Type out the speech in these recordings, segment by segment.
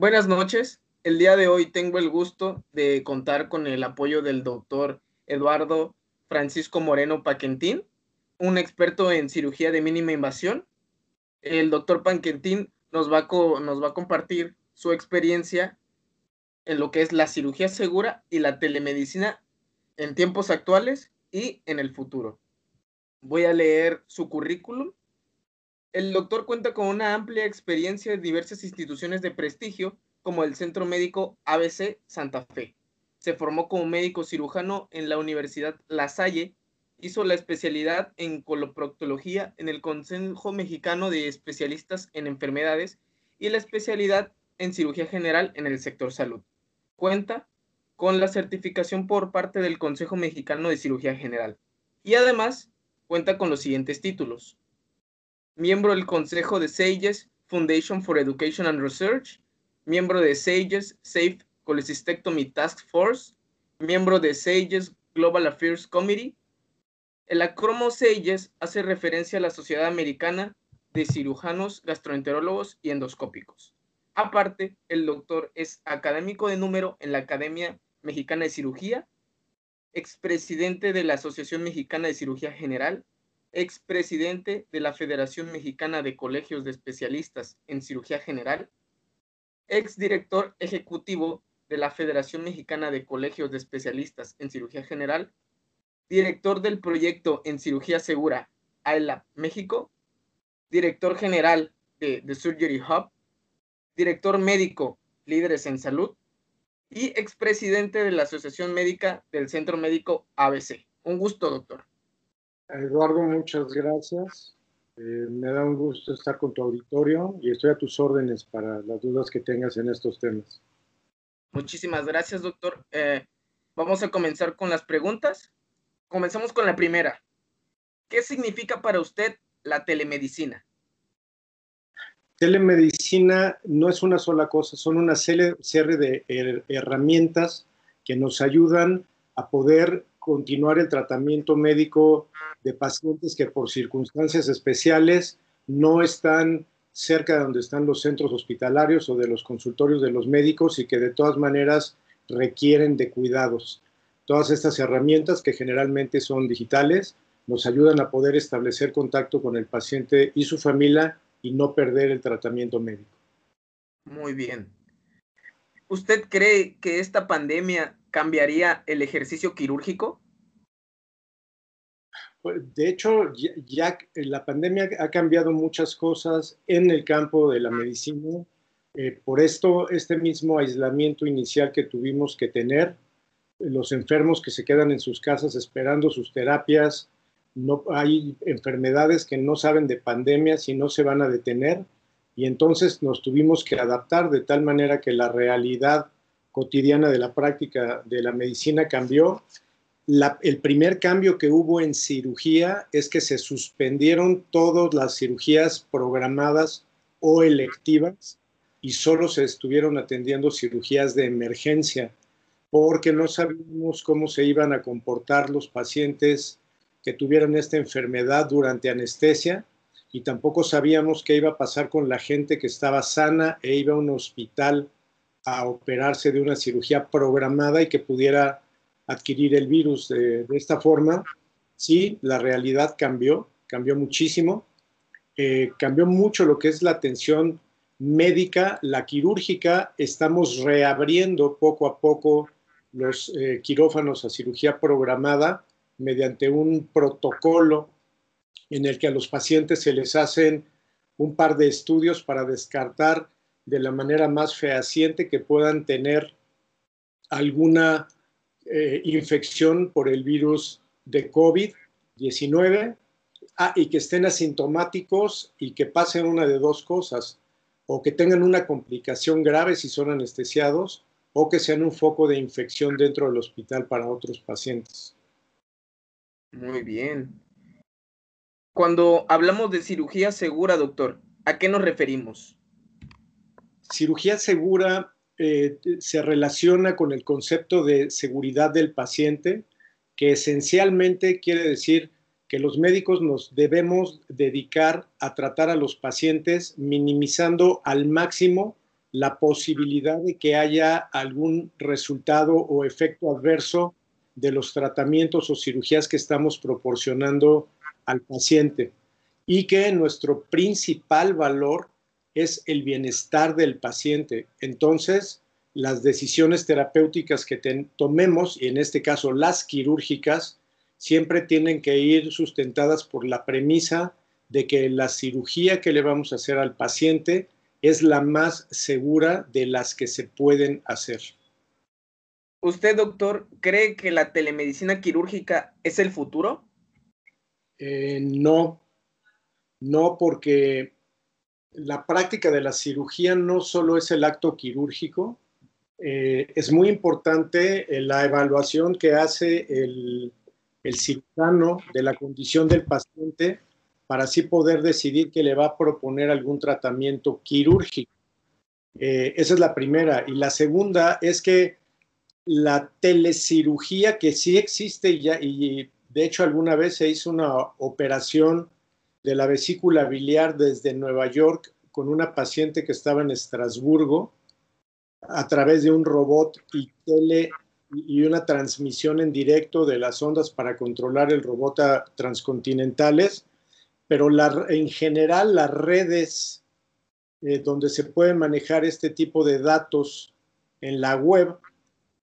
Buenas noches. El día de hoy tengo el gusto de contar con el apoyo del doctor Eduardo Francisco Moreno Paquentín, un experto en cirugía de mínima invasión. El doctor Paquentín nos va, a compartir su experiencia en lo que es la cirugía segura y la telemedicina en tiempos actuales y en el futuro. Voy a leer su currículum el doctor cuenta con una amplia experiencia en diversas instituciones de prestigio, como el Centro Médico ABC Santa Fe. Se formó como médico cirujano en la Universidad La Salle, hizo la especialidad en coloproctología en el Consejo Mexicano de Especialistas en Enfermedades y la especialidad en cirugía general en el sector salud. Cuenta con la certificación por parte del Consejo Mexicano de Cirugía General y además cuenta con los siguientes títulos miembro del Consejo de SAGES Foundation for Education and Research, miembro de SAGES Safe Cholecystectomy Task Force, miembro de SAGES Global Affairs Committee. El acromo SAGES hace referencia a la Sociedad Americana de Cirujanos Gastroenterólogos y Endoscópicos. Aparte, el doctor es académico de número en la Academia Mexicana de Cirugía, expresidente de la Asociación Mexicana de Cirugía General, expresidente de la Federación Mexicana de Colegios de Especialistas en Cirugía General, exdirector ejecutivo de la Federación Mexicana de Colegios de Especialistas en Cirugía General, director del proyecto en Cirugía Segura AELA México, director general de The Surgery Hub, director médico Líderes en Salud y expresidente de la Asociación Médica del Centro Médico ABC. Un gusto, doctor. Eduardo, muchas gracias. Eh, me da un gusto estar con tu auditorio y estoy a tus órdenes para las dudas que tengas en estos temas. Muchísimas gracias, doctor. Eh, vamos a comenzar con las preguntas. Comenzamos con la primera. ¿Qué significa para usted la telemedicina? Telemedicina no es una sola cosa, son una serie de herramientas que nos ayudan a poder continuar el tratamiento médico de pacientes que por circunstancias especiales no están cerca de donde están los centros hospitalarios o de los consultorios de los médicos y que de todas maneras requieren de cuidados. Todas estas herramientas que generalmente son digitales nos ayudan a poder establecer contacto con el paciente y su familia y no perder el tratamiento médico. Muy bien. ¿Usted cree que esta pandemia cambiaría el ejercicio quirúrgico? Pues, de hecho, ya, la pandemia ha cambiado muchas cosas en el campo de la medicina. Eh, por esto, este mismo aislamiento inicial que tuvimos que tener, los enfermos que se quedan en sus casas esperando sus terapias, no hay enfermedades que no saben de pandemia si no se van a detener y entonces nos tuvimos que adaptar de tal manera que la realidad cotidiana de la práctica de la medicina cambió. el primer cambio que hubo en cirugía es que se suspendieron todas las cirugías programadas o electivas y solo se estuvieron atendiendo cirugías de emergencia porque no sabíamos cómo se iban a comportar los pacientes que tuvieran esta enfermedad durante anestesia y tampoco sabíamos qué iba a pasar con la gente que estaba sana e iba a un hospital a operarse de una cirugía programada y que pudiera adquirir el virus de, esta forma, sí, la realidad cambió, cambió muchísimo, eh, cambió mucho lo que es la atención médica, la quirúrgica, estamos reabriendo poco a poco los eh, quirófanos a cirugía programada mediante un protocolo en el que a los pacientes se les hacen un par de estudios para descartar de la manera más fehaciente que puedan tener alguna eh, infección por el virus de COVID-19 ah, y que estén asintomáticos y que pasen una de dos cosas, o que tengan una complicación grave si son anestesiados, o que sean un foco de infección dentro del hospital para otros pacientes. Muy bien. Cuando hablamos de cirugía segura, doctor, ¿a qué nos referimos? cirugía segura eh, se relaciona con el concepto de seguridad del paciente, que esencialmente quiere decir que los médicos nos debemos dedicar a tratar a los pacientes minimizando al máximo la posibilidad de que haya algún resultado o efecto adverso de los tratamientos o cirugías que estamos proporcionando al paciente y que nuestro principal valor es el bienestar del paciente. Entonces, las decisiones terapéuticas que tomemos, y en este caso las quirúrgicas, siempre tienen que ir sustentadas por la premisa de que la cirugía que le vamos a hacer al paciente es la más segura de las que se pueden hacer. ¿Usted, doctor, cree que la telemedicina quirúrgica es el futuro? Eh, no, no porque la práctica de la cirugía no solo es el acto quirúrgico, eh, es muy importante eh, la evaluación que hace el, el cirujano de la condición del paciente para así poder decidir que le va a proponer algún tratamiento quirúrgico. Esa es la primera. Y la segunda es que la telecirugía que sí existe ya, y de hecho alguna vez se hizo una operación de la vesícula biliar desde Nueva York con una paciente que estaba en Estrasburgo a través de un robot y tele y una transmisión en directo de las ondas para controlar el robot a transcontinentales. Pero en general las redes eh, donde se puede manejar este tipo de datos en la web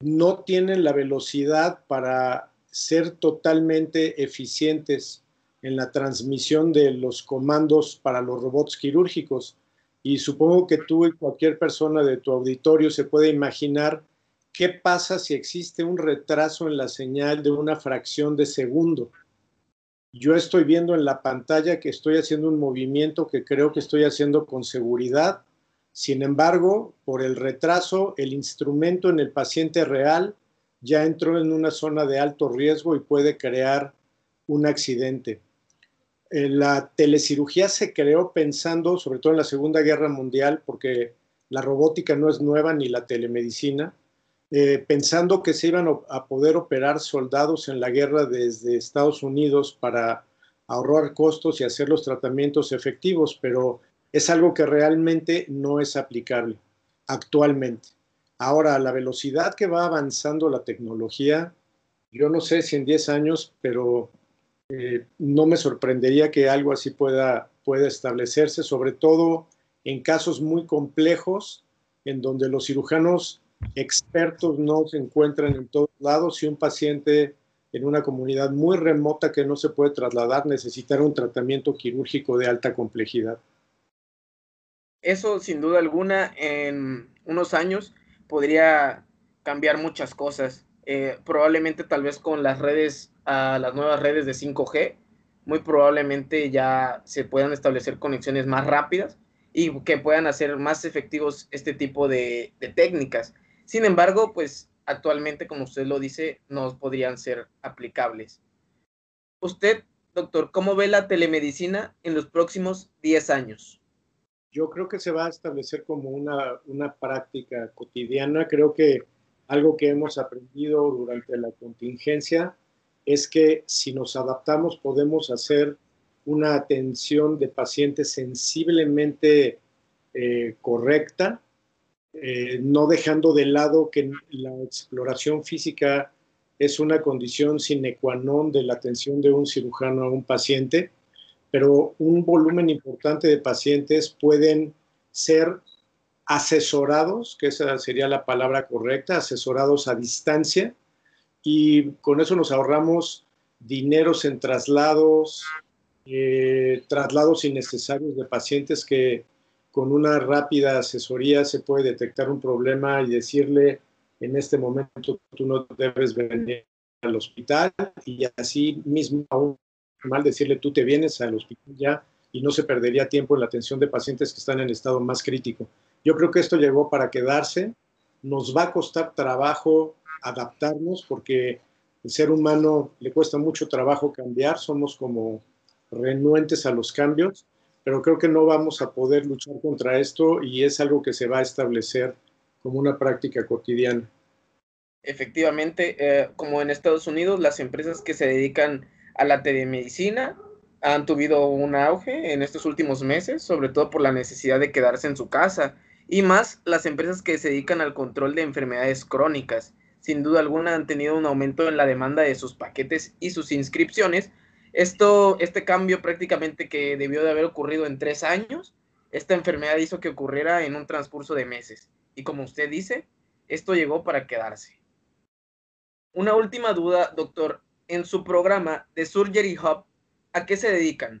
no tienen la velocidad para ser totalmente eficientes en la transmisión de los comandos para los robots quirúrgicos. Y supongo que tú y cualquier persona de tu auditorio se puede imaginar qué pasa si existe un retraso en la señal de una fracción de segundo yo estoy viendo en la pantalla que estoy haciendo un movimiento que creo que estoy haciendo con seguridad. Sin embargo, por el retraso, el instrumento en el paciente real ya entró en una zona de alto riesgo y puede crear un accidente. Eh, la telecirugía se creó pensando, sobre todo en la Segunda Guerra Mundial, porque la robótica no es nueva ni la telemedicina, eh, pensando que se iban a poder operar soldados en la guerra desde Estados Unidos para ahorrar costos y hacer los tratamientos efectivos, pero es algo que realmente no es aplicable actualmente. Ahora, a la velocidad que va avanzando la tecnología, yo no sé si en 10 años, pero eh, no me sorprendería que algo así pueda, pueda establecerse, sobre todo en casos muy complejos, en donde los cirujanos expertos no se encuentran en todos lados. Si un paciente en una comunidad muy remota que no se puede trasladar necesitará un tratamiento quirúrgico de alta complejidad. Eso sin duda alguna en unos años podría cambiar muchas cosas. Eh, probablemente tal vez con las redes, a las nuevas redes de 5G, muy probablemente ya se puedan establecer conexiones más rápidas y que puedan hacer más efectivos este tipo de técnicas. Sin embargo, pues actualmente, como usted lo dice, no podrían ser aplicables. Usted, doctor, ¿cómo ve la telemedicina en los próximos 10 años? Yo creo que se va a establecer como una, una práctica cotidiana. Creo que algo que hemos aprendido durante la contingencia es que si nos adaptamos podemos hacer una atención de pacientes sensiblemente eh, correcta eh, no dejando de lado que la exploración física es una condición sine qua non de la atención de un cirujano a un paciente, pero un volumen importante de pacientes pueden ser asesorados, que esa sería la palabra correcta, asesorados a distancia, y con eso nos ahorramos dineros en traslados, eh, traslados innecesarios de pacientes que con una rápida asesoría se puede detectar un problema y decirle en este momento tú no debes venir al hospital y así mismo aún mal decirle tú te vienes al hospital ya y no se perdería tiempo en la atención de pacientes que están en estado más crítico. Yo creo que esto llegó para quedarse. Nos va a costar trabajo adaptarnos porque el ser humano le cuesta mucho trabajo cambiar, somos como renuentes a los cambios pero creo que no vamos a poder luchar contra esto y es algo que se va a establecer como una práctica cotidiana. Efectivamente, eh, como en Estados Unidos, las empresas que se dedican a la telemedicina han tenido un auge en estos últimos meses, sobre todo por la necesidad de quedarse en su casa y más las empresas que se dedican al control de enfermedades crónicas. Sin duda alguna han tenido un aumento en la demanda de sus paquetes y sus inscripciones. Esto, este cambio prácticamente que debió de haber ocurrido en tres años, esta enfermedad hizo que ocurriera en un transcurso de meses. Y como usted dice, esto llegó para quedarse. Una última duda, doctor. En su programa de Surgery Hub, ¿a qué se dedican?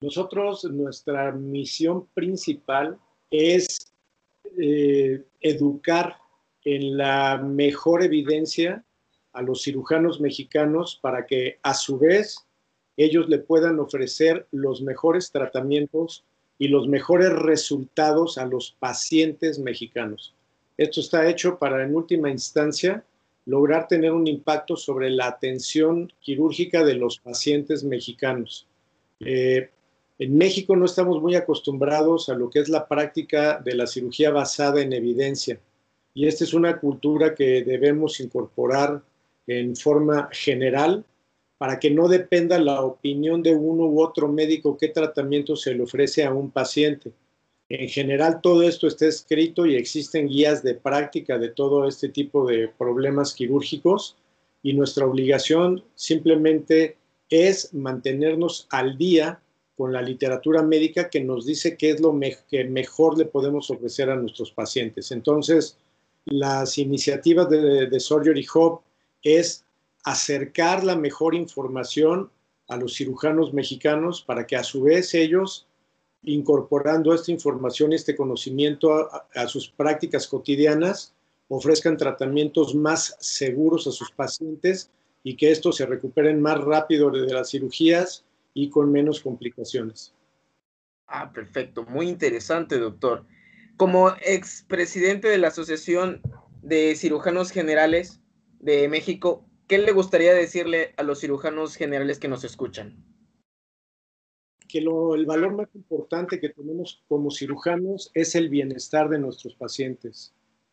Nosotros, nuestra misión principal es eh, educar en la mejor evidencia a los cirujanos mexicanos para que a su vez ellos le puedan ofrecer los mejores tratamientos y los mejores resultados a los pacientes mexicanos. Esto está hecho para, en última instancia, lograr tener un impacto sobre la atención quirúrgica de los pacientes mexicanos. Eh, en México no estamos muy acostumbrados a lo que es la práctica de la cirugía basada en evidencia y esta es una cultura que debemos incorporar en forma general para que no dependa la opinión de uno u otro médico qué tratamiento se le ofrece a un paciente. En general todo esto está escrito y existen guías de práctica de todo este tipo de problemas quirúrgicos y nuestra obligación simplemente es mantenernos al día con la literatura médica que nos dice qué es lo que mejor le podemos ofrecer a nuestros pacientes. Entonces, las iniciativas de, de Surgery Hub es acercar la mejor información a los cirujanos mexicanos para que a su vez ellos, incorporando esta información y este conocimiento a, sus prácticas cotidianas, ofrezcan tratamientos más seguros a sus pacientes y que estos se recuperen más rápido de las cirugías y con menos complicaciones. Ah, perfecto, muy interesante, doctor. Como expresidente de la Asociación de Cirujanos Generales de México, ¿qué le gustaría decirle a los cirujanos generales que nos escuchan? Que el valor más importante que tenemos como cirujanos es el bienestar de nuestros pacientes.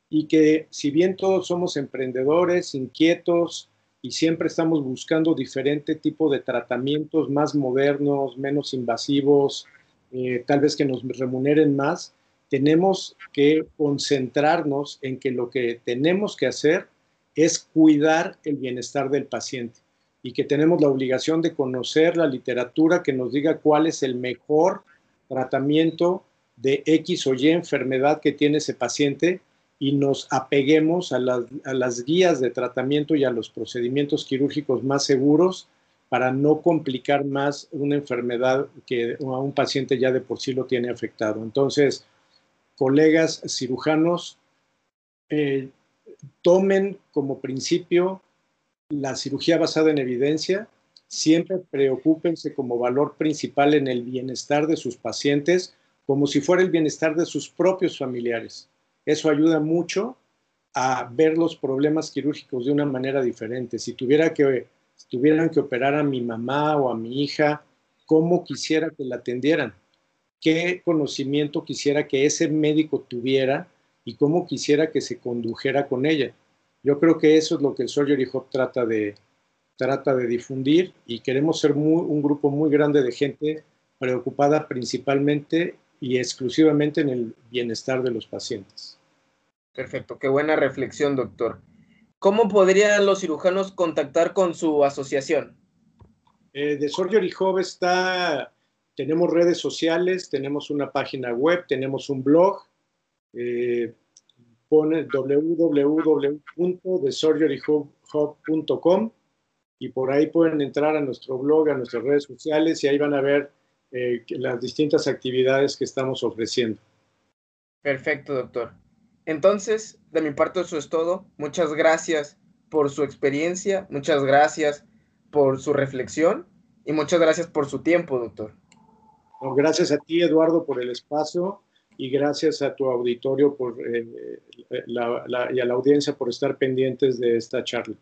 Y que si bien todos somos emprendedores, inquietos y siempre estamos buscando diferente tipo de tratamientos más modernos, menos invasivos, eh, tal vez que nos remuneren más, tenemos que concentrarnos en que lo que tenemos que hacer es cuidar el bienestar del paciente y que tenemos la obligación de conocer la literatura que nos diga cuál es el mejor tratamiento de X o Y enfermedad que tiene ese paciente y nos apeguemos a las, guías de tratamiento y a los procedimientos quirúrgicos más seguros para no complicar más una enfermedad que a un paciente ya de por sí lo tiene afectado. Entonces, colegas cirujanos, eh, tomen como principio la cirugía basada en evidencia, siempre preocúpense como valor principal en el bienestar de sus pacientes, como si fuera el bienestar de sus propios familiares. Eso ayuda mucho a ver los problemas quirúrgicos de una manera diferente. Si tuviera que, si tuvieran que operar a mi mamá o a mi hija, ¿cómo quisiera que la atendieran? qué conocimiento quisiera que ese médico tuviera y cómo quisiera que se condujera con ella. Yo creo que eso es lo que el Surgery Hub trata de, trata de difundir y queremos ser un grupo muy grande de gente preocupada principalmente y exclusivamente en el bienestar de los pacientes. Perfecto, qué buena reflexión, doctor. ¿Cómo podrían los cirujanos contactar con su asociación? Eh, de Surgery Hub está tenemos redes sociales, tenemos una página web, tenemos un blog. Eh, pone www.thesurgeryhub.com y por ahí pueden entrar a nuestro blog, a nuestras redes sociales y ahí van a ver eh, las distintas actividades que estamos ofreciendo. Perfecto, doctor. Entonces, de mi parte eso es todo. Muchas gracias por su experiencia, muchas gracias por su reflexión y muchas gracias por su tiempo, doctor gracias a ti, Eduardo, por el espacio y gracias a tu auditorio por, eh, y a la audiencia por estar pendientes de esta charla.